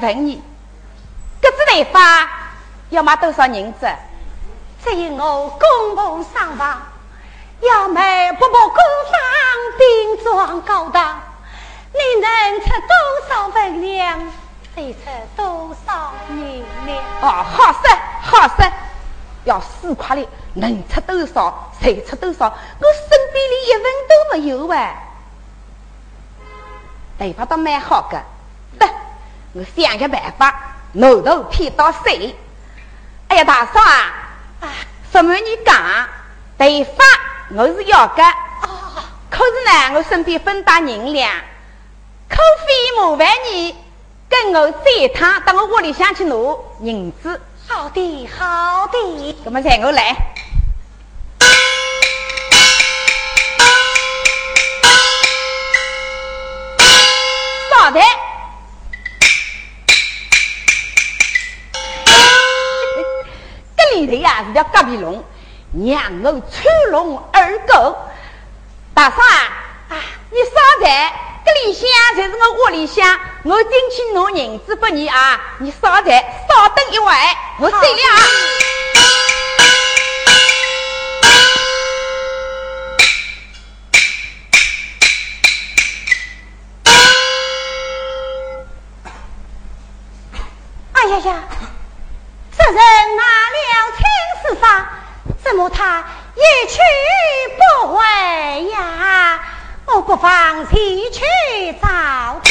问你，这只头发要卖多少银子？只有我公婆上房，要买不把姑房顶装高档，你能出多少分量，就出多少银两。哦，好说好说，要四块哩，能出多少谁出多少，我身边里一分都没有哎。头发倒蛮好的，我想个办法，拿头骗到手。哎呀，大嫂啊，啊，什么你讲？头发我是要个，可是呢，我身边分打银两，可非麻烦你跟我这一趟到我屋里向去拿银子。好的，好的。那么让我来。是条隔壁龙，让我出龙二狗。大嫂啊，啊，你少在，这里向才是我窝里向，我进去拿银子给你啊，你少在，稍等一会，我走了啊。哎。呀呀！人拿了青丝发，怎么他一去不回呀？我不妨前去找他。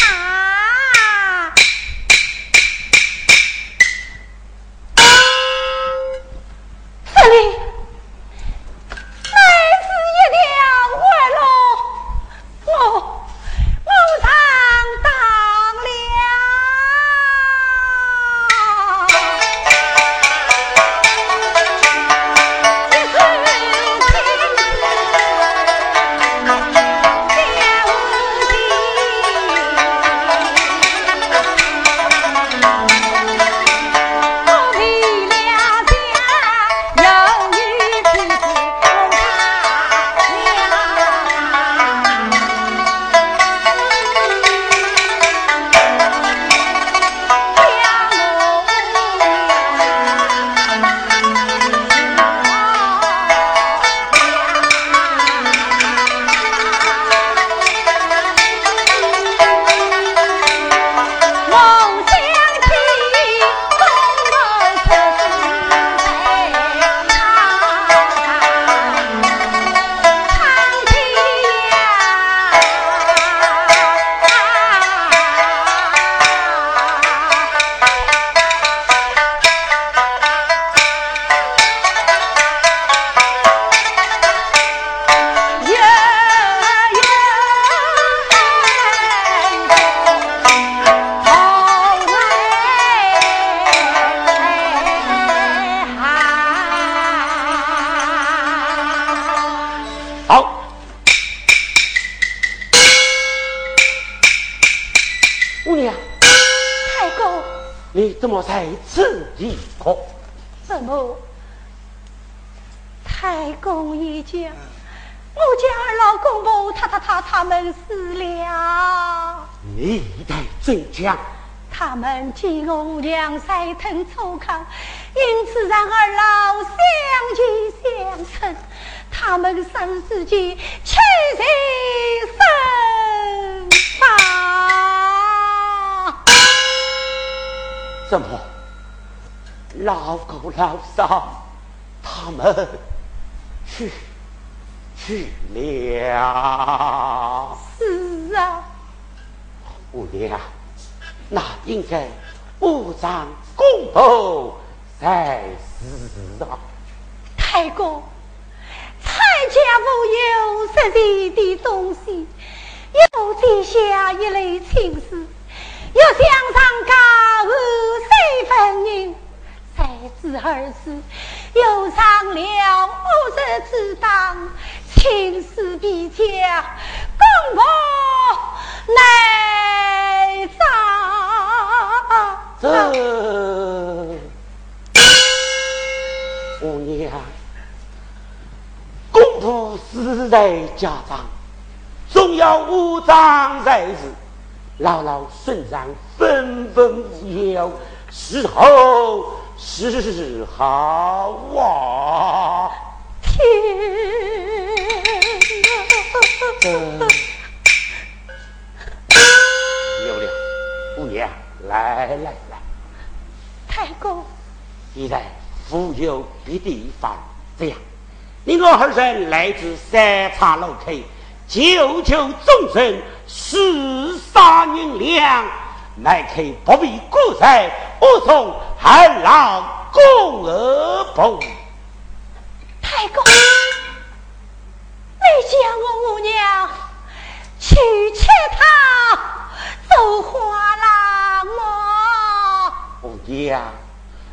们见我娘才疼粗犷，因此让二老相见相称。他们生死间屈在身旁。怎么，老狗老少他们去去了？是啊，五娘，那应该五丈公婆才是啊。太公，蔡家无有实际的东西，又记下一类情事。要想上高和谁分人？才知儿子又上了五十之当，亲事比较，公婆难找。这五娘，公婆世代家长，总要五丈在日。老老身上分分无忧，时候是好啊！天哪！有了，姑娘，来来，太公，现在富有的地方，这样，你我二人来自三岔路口。救救众生，四杀银两，乃可不必过在，我从寒老共而步。太公，你叫我母娘去乞讨做花郎么？母娘，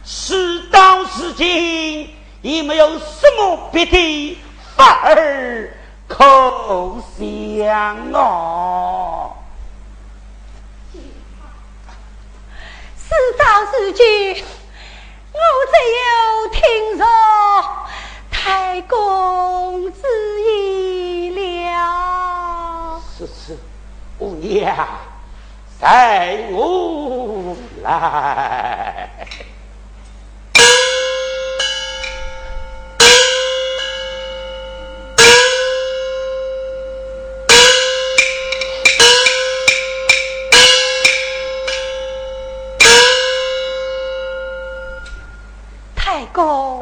事到如今，也没有什么别的法儿。可香哦，事到如今，我只有听从太公之意了。是是，五娘，在我来。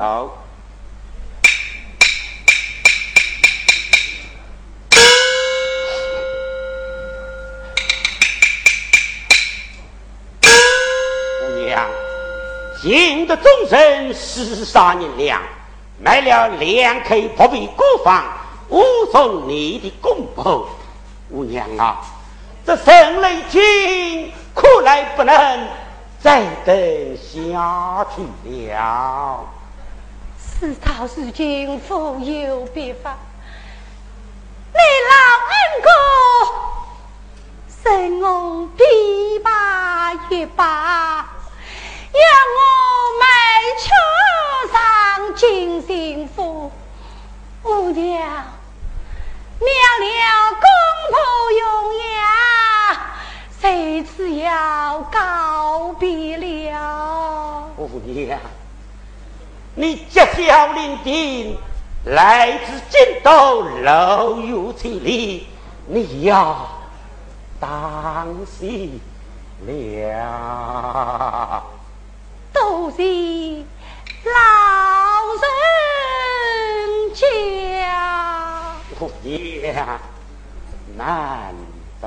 好。今的终身十三银两，买了两口不必孤房，误送你的公婆。姑娘啊，这生雷君苦来不能再等下去了。自朝如今复有别法，你老恩公生我琵琶一把，我买车上进幸福。五娘娘了公婆永养，谁知要告别了。五娘。你结孝临定，来自京都路有千里，你要当心了。都是老人家，我也难得。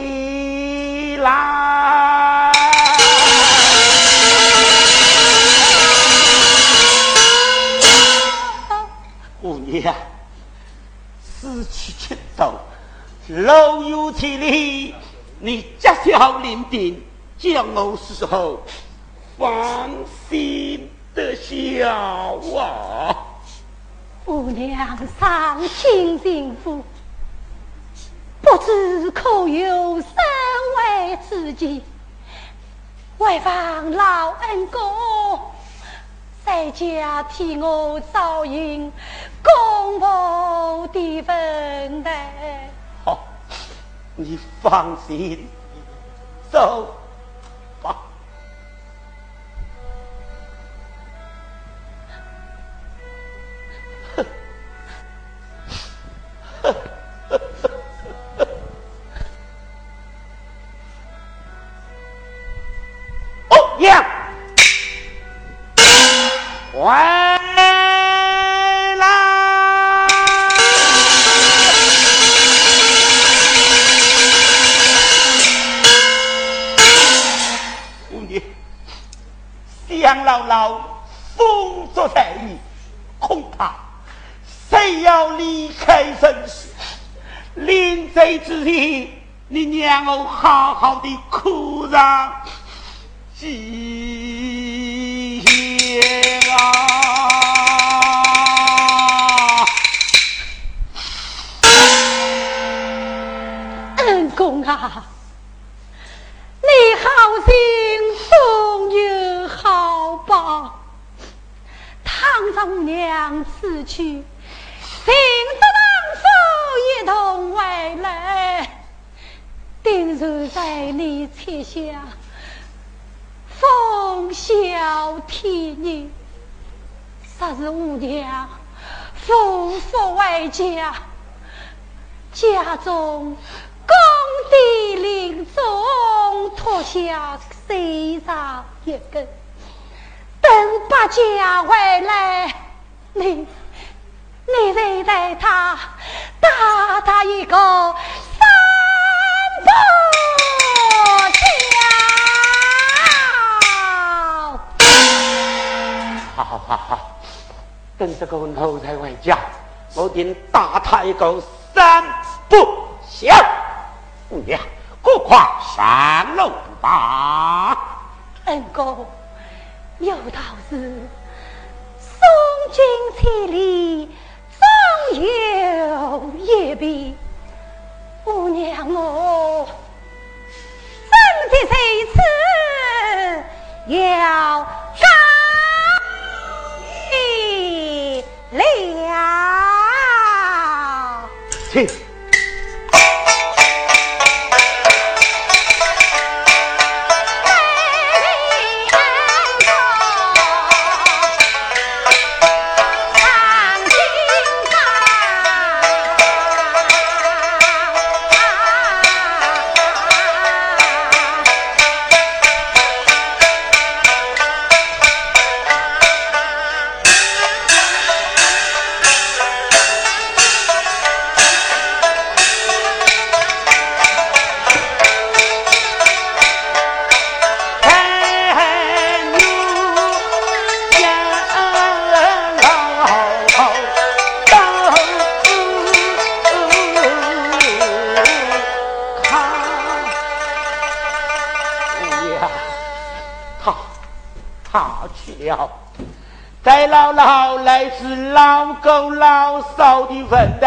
老有千里，你家小临定。将我时候放心的笑啊！姑娘伤心幸福，不知可有身外之计？为防老恩公在家替我照应公婆的分担。你放心，走。老封作在你，恐怕谁要离开人世，临走之际，你让我好好的哭上几夜啊！恩公啊，你好心。报。唐丈娘此去，请得当夫一同回来，定然在你膝下奉孝天女，实是吾娘夫妇为家，家中公地林中脱下谁上一根。等八家回来，你你再带他打他一个三步桥。好好好好，等这个奴才回家，我定打他一个三步桥。姑娘，何况上楼吧？恩公。有道是：送君千里，终有一别。姑娘我，怎的这次要告你了？请。老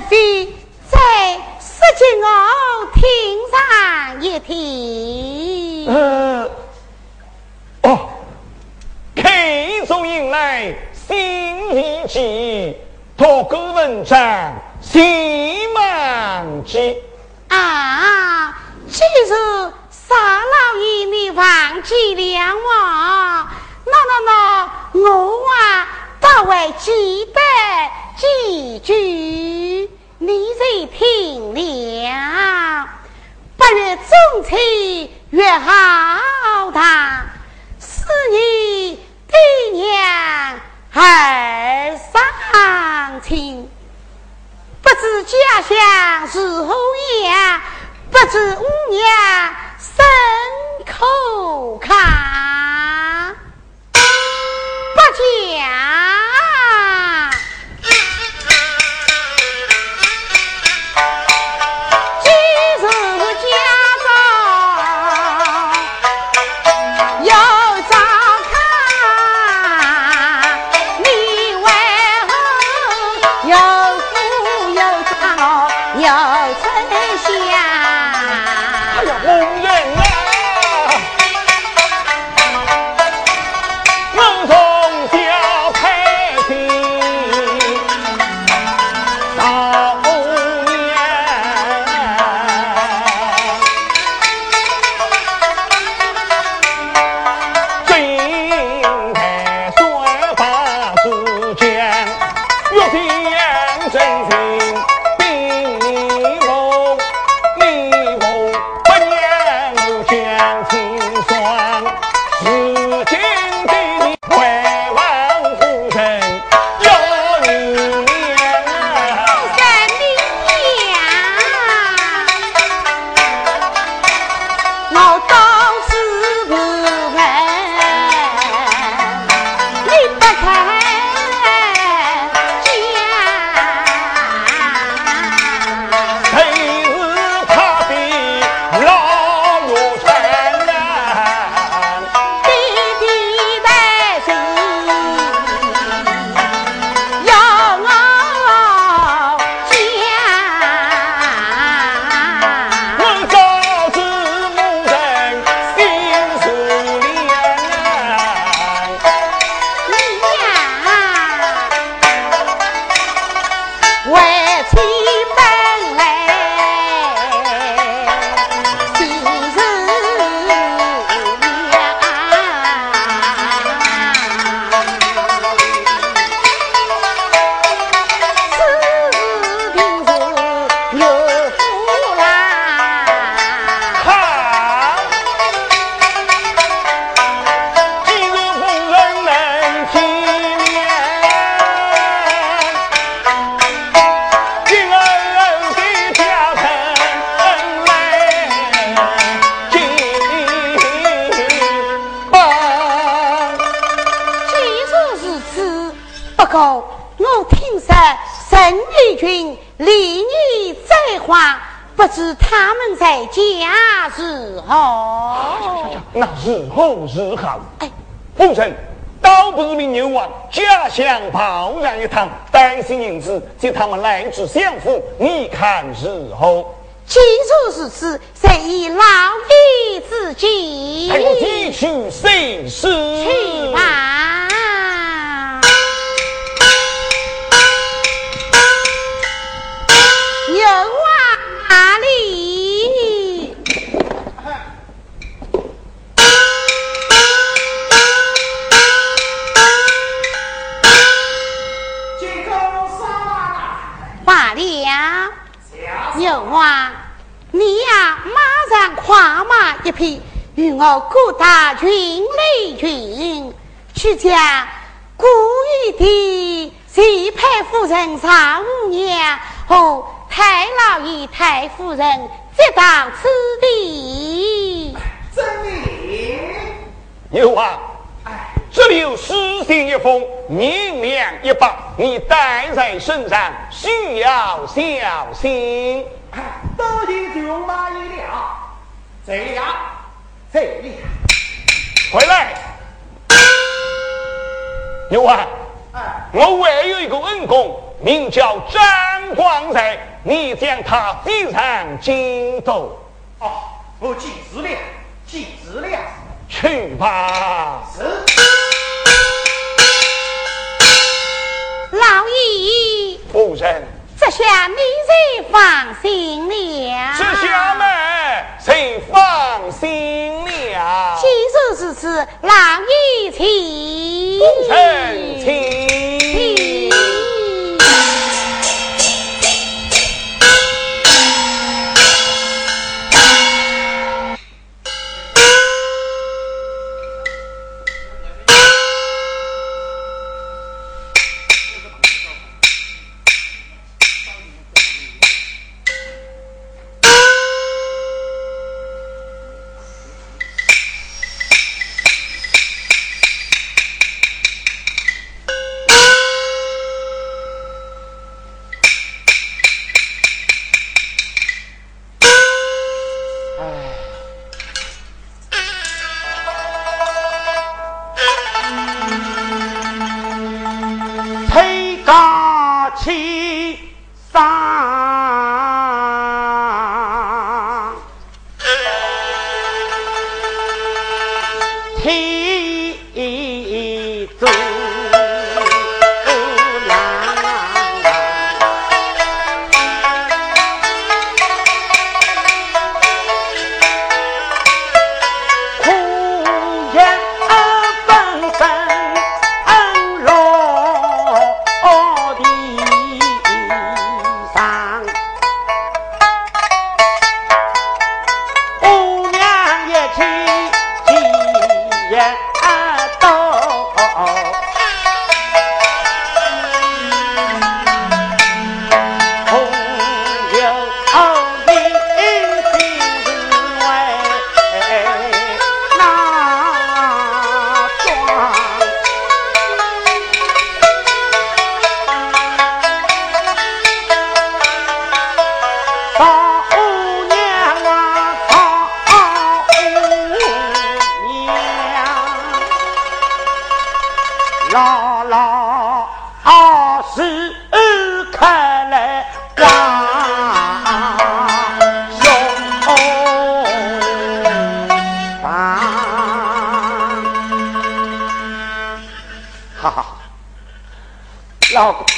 非在石金瓯停上一停。呃，哦，客从迎来新礼旗，托孤文章喜满枝。啊，这是傻老爷，你忘记了我？那那那，我啊，倒还记得。几句你在听了？八月中秋月好堂，是你爹娘儿上亲，不知家乡如何样，不知五娘身口康，不讲。那日后日好，哎，夫人倒不是名牛王，家乡跑上一趟，担心银子，接他们来至相府，你看日后。既如是此，谁以老弟自己？带我继续罢了。有啊。你呀，马上跨马一匹，与我各大军雷军去将故意的齐派夫人常五娘和太老爷、太夫人接到此地。真理有啊，这里有诗信一封，银两一把，你带在身上，需要小心。多谢舅妈一了，这样，这里，回来。牛啊，我还有一个恩公，名叫张光才，你将他非常敬重。哦，我记住了，记住了。去吧。是。老爷。夫人。这下你才放心了。这下妹，才放心了。既如此此，老爷请。臣请。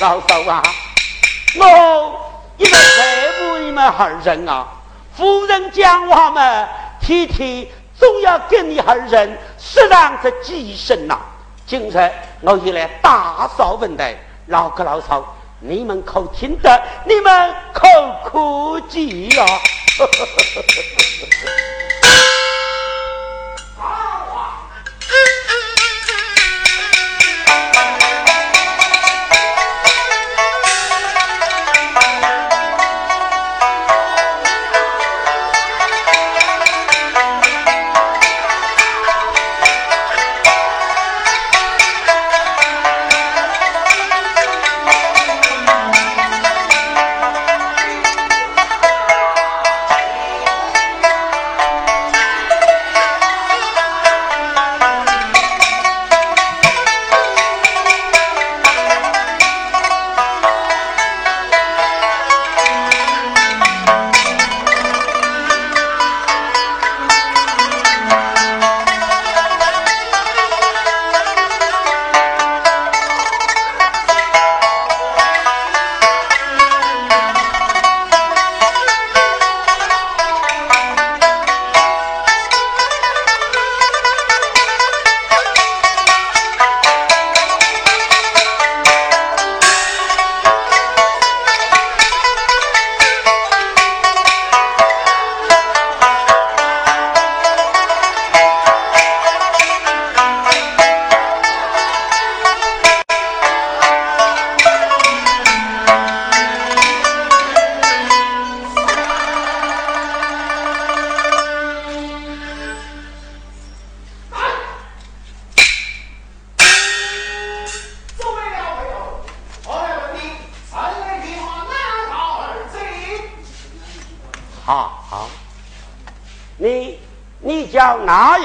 老嫂啊，我一直在乎你们二人啊。夫人讲话嘛，天天总要跟你二人适当的几声呐。今日我又来打扫问题，老哥老嫂，你们可听得？你们可可记呀？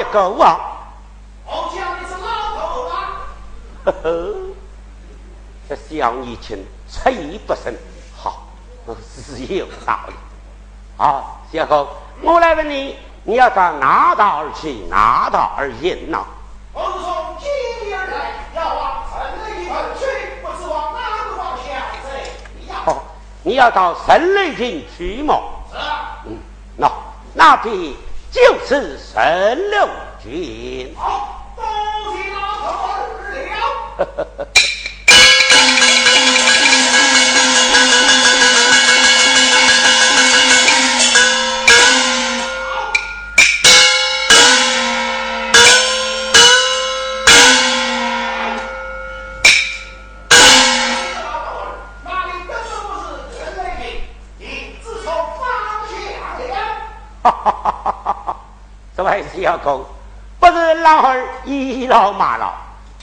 哪一个啊？我讲你是老头啊！呵呵，这小年轻，出言不慎，好，是有道理。好，小侯，我来问你，你要到哪道而去，哪道而饮呢？我是从京而来，要往城内一去，不知往哪个方向走。好，你要到神雷郡去么？是啊。嗯，那那便就是神六军。好，了。这位小狗，不是老儿倚老骂老，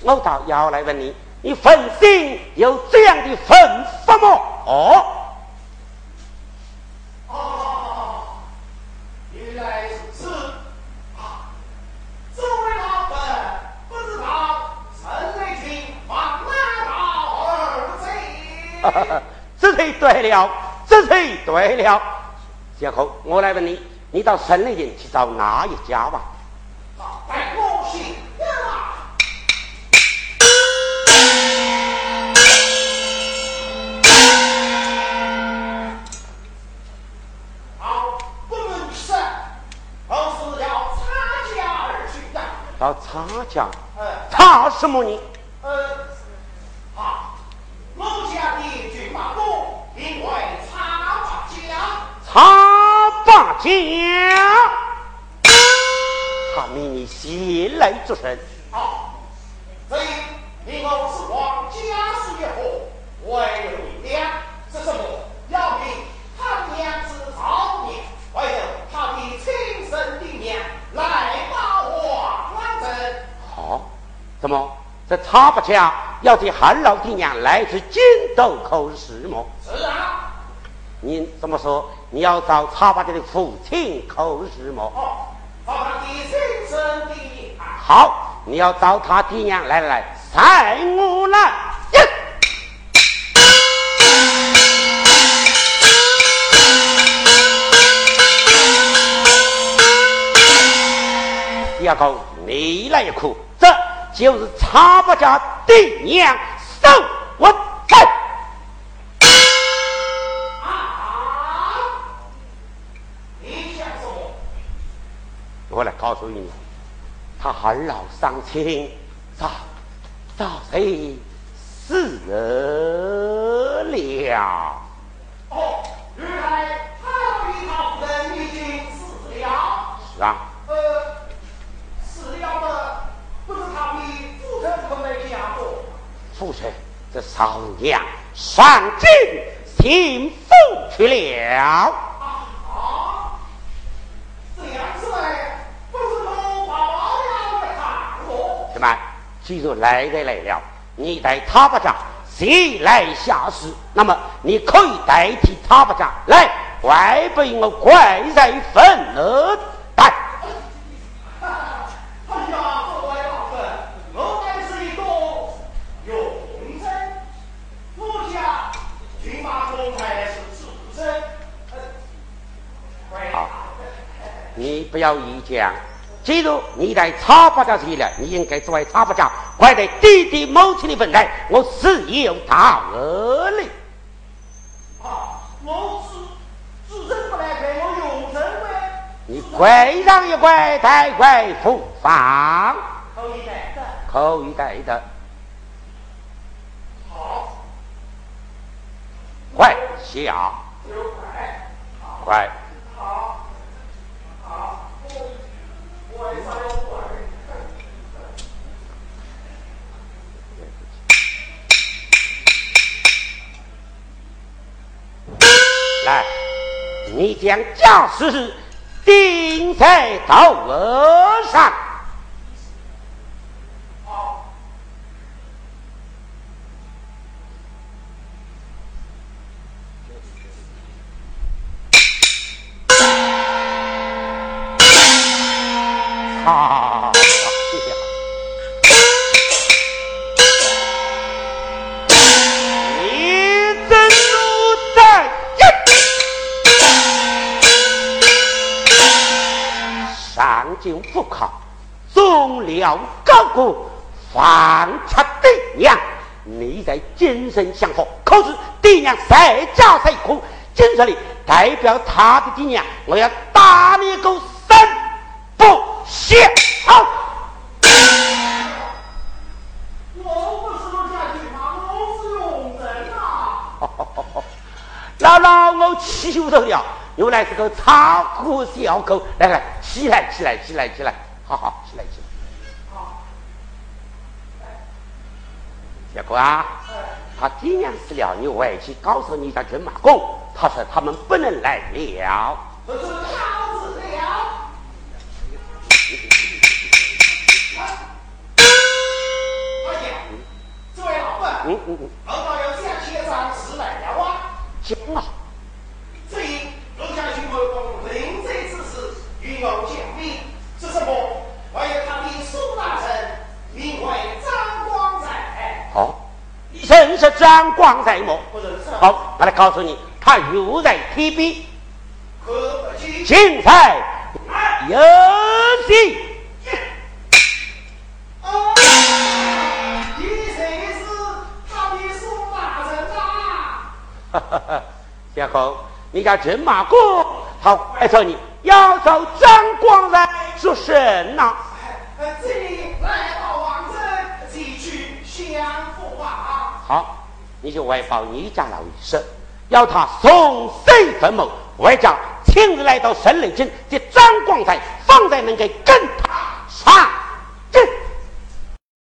我倒要来问你，你奉心有这样的吩咐么？哦，哦，原来是此啊！作为老本，不知道陈雷群往哪道而走？哈哈哈！这才对了，这才对了。小狗，我来问你，你到城里人去找哪一家吧？啊，待我行啊！好，不能是，而是要参加而去的。到差家，呃差什么呢？呃，好，某家的军马部名为插把家。差八家，他命你先来做甚？好，所以你我是王家属也好，为了为娘是什么？要命他娘子造孽，为了他的亲生的娘来把我完成。好，怎么这差八家要替韩老爹娘来自金斗口是么？是啊，你怎么说？你要找差八家的父亲口是么？哦，把他的亲生的。好，你要找他爹娘来来来，赛我来。呀第二个，你来一哭，这就是差八家爹娘受我在。啊！你想什么？我来告诉你，他二老伤亲，早早谁死了？哦，原来他与他夫人已经死了。是啊，呃，死了的不是他的夫人可没家过。父亲，这少娘上京幸福去了。啊，这样子来，不是我把王要来看我。什么？既然来的来了，你带他不家谁来下士？那么你可以代替他不家来，怪不我怪在愤而来。哎呀，各位老粉，我乃是一个永贞，我家军马公还是自身。呃，喂好你不要臆讲。记住，你在茶八家去了，你应该作为茶八家，怪在弟弟母亲的分内，我是有大恶哩。啊，我自自身不来陪我你跪上一跪，再跪复放，可以的的。口一带的。好，快下，就快，快！好，好，我我上要快。来，你将家事顶在刀额上。啊好好谢谢你真在一上九不考中了高谷放出爹娘你在精神享福可是爹娘谁家谁苦？今神里代表他的爹娘我要打你狗屎谢，好。我不是家军吗？我是佣人啊。老老我气不头了，又来这个仓库小狗。来来，起来起来起来起来，好好起来起来。小哥啊，他爹娘死了，你回去告诉你家军马公，他说他们不能来了。这是好子了。嗯嗯嗯，十来了啊？行啊，所以陆家军后公临贼之时，与我讲明是什么？还有他的苏大臣，名为张光才，好，认识张光在目。不认识。好，我来告诉你，他又在提笔，何不去？精彩有戏。小侯，你家陈马哥，他怀着你要找张光来做神呐？呃，这里来到王镇，几句相互啊。好，你就外报你家老医生，要他送谁坟墓，外家亲自来到省内京，将张光才放在能给跟他上。